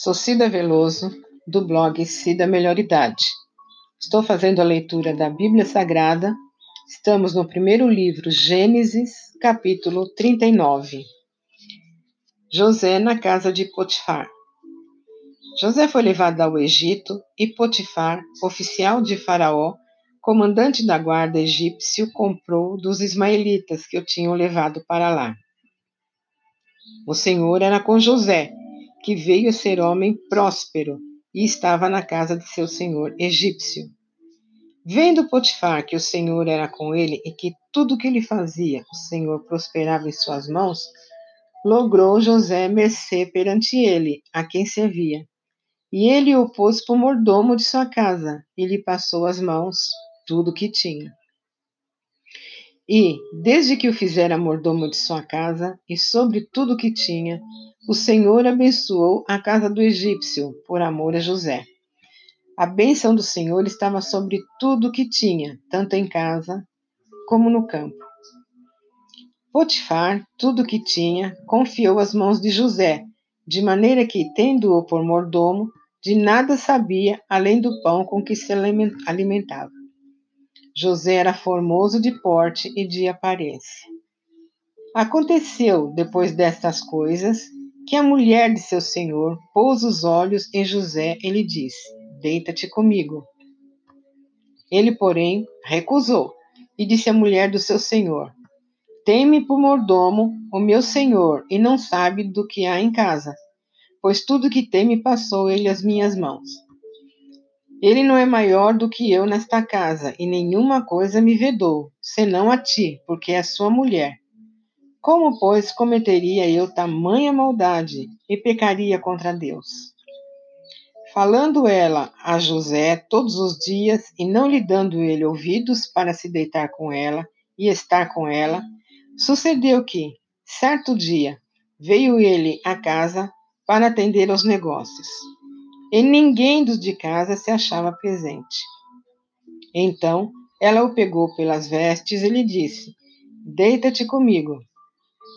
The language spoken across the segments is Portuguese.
Sou Cida Veloso, do blog Cida Melhor Idade. Estou fazendo a leitura da Bíblia Sagrada. Estamos no primeiro livro, Gênesis, capítulo 39. José na casa de Potifar. José foi levado ao Egito e Potifar, oficial de Faraó, comandante da guarda egípcio, comprou dos ismaelitas que o tinham levado para lá. O Senhor era com José que veio a ser homem próspero e estava na casa de seu senhor egípcio. Vendo Potifar que o Senhor era com ele e que tudo que ele fazia, o Senhor prosperava em suas mãos, logrou José mercê perante ele, a quem servia. E ele o pôs por mordomo de sua casa, e lhe passou as mãos tudo o que tinha. E, desde que o fizera mordomo de sua casa, e sobre tudo o que tinha, o Senhor abençoou a casa do egípcio, por amor a José. A bênção do Senhor estava sobre tudo o que tinha, tanto em casa como no campo. Potifar, tudo o que tinha, confiou às mãos de José, de maneira que, tendo-o por mordomo, de nada sabia além do pão com que se alimentava. José era formoso de porte e de aparência. Aconteceu, depois destas coisas, que a mulher de seu senhor pôs os olhos em José e lhe disse: Deita-te comigo. Ele, porém, recusou e disse à mulher do seu senhor: Teme por mordomo o meu senhor e não sabe do que há em casa, pois tudo que tem me passou ele às minhas mãos. Ele não é maior do que eu nesta casa, e nenhuma coisa me vedou, senão a ti, porque é sua mulher. Como, pois, cometeria eu tamanha maldade e pecaria contra Deus? Falando ela a José todos os dias e não lhe dando ele ouvidos para se deitar com ela e estar com ela, sucedeu que, certo dia, veio ele à casa para atender aos negócios e ninguém dos de casa se achava presente. Então ela o pegou pelas vestes e lhe disse: Deita-te comigo.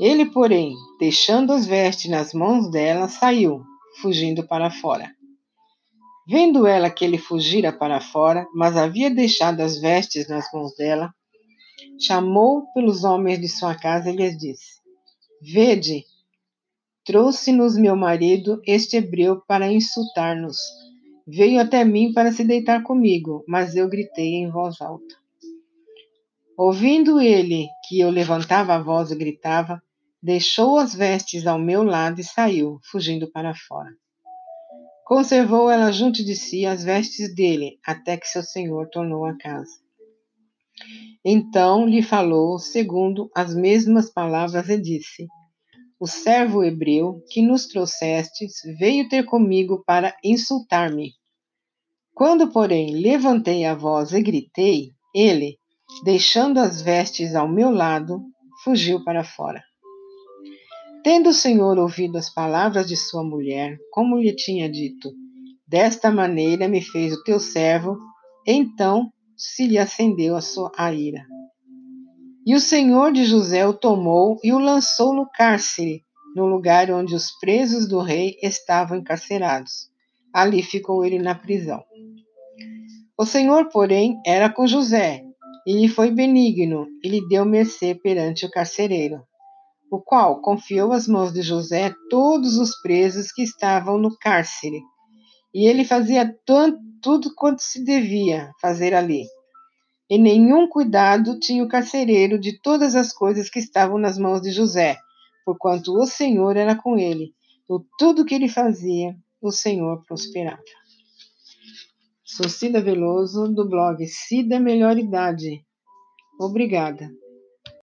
Ele, porém, deixando as vestes nas mãos dela, saiu, fugindo para fora. Vendo ela que ele fugira para fora, mas havia deixado as vestes nas mãos dela, chamou pelos homens de sua casa e lhes disse: Vede, Trouxe-nos meu marido, este hebreu, para insultar-nos. Veio até mim para se deitar comigo, mas eu gritei em voz alta. Ouvindo ele que eu levantava a voz e gritava, deixou as vestes ao meu lado e saiu, fugindo para fora. Conservou ela junto de si as vestes dele, até que seu senhor tornou a casa. Então lhe falou, segundo as mesmas palavras, e disse: o servo hebreu que nos trouxestes veio ter comigo para insultar-me. Quando, porém, levantei a voz e gritei, ele, deixando as vestes ao meu lado, fugiu para fora. Tendo o Senhor ouvido as palavras de sua mulher, como lhe tinha dito, desta maneira me fez o teu servo, então se lhe acendeu a sua a ira. E o senhor de José o tomou e o lançou no cárcere, no lugar onde os presos do rei estavam encarcerados. Ali ficou ele na prisão. O senhor, porém, era com José, e lhe foi benigno, e lhe deu mercê perante o carcereiro, o qual confiou às mãos de José todos os presos que estavam no cárcere. E ele fazia tudo quanto se devia fazer ali e nenhum cuidado tinha o carcereiro de todas as coisas que estavam nas mãos de José, porquanto o Senhor era com ele. Por tudo que ele fazia, o Senhor prosperava. Sou Cida Veloso, do blog Cida Melhor Idade. Obrigada.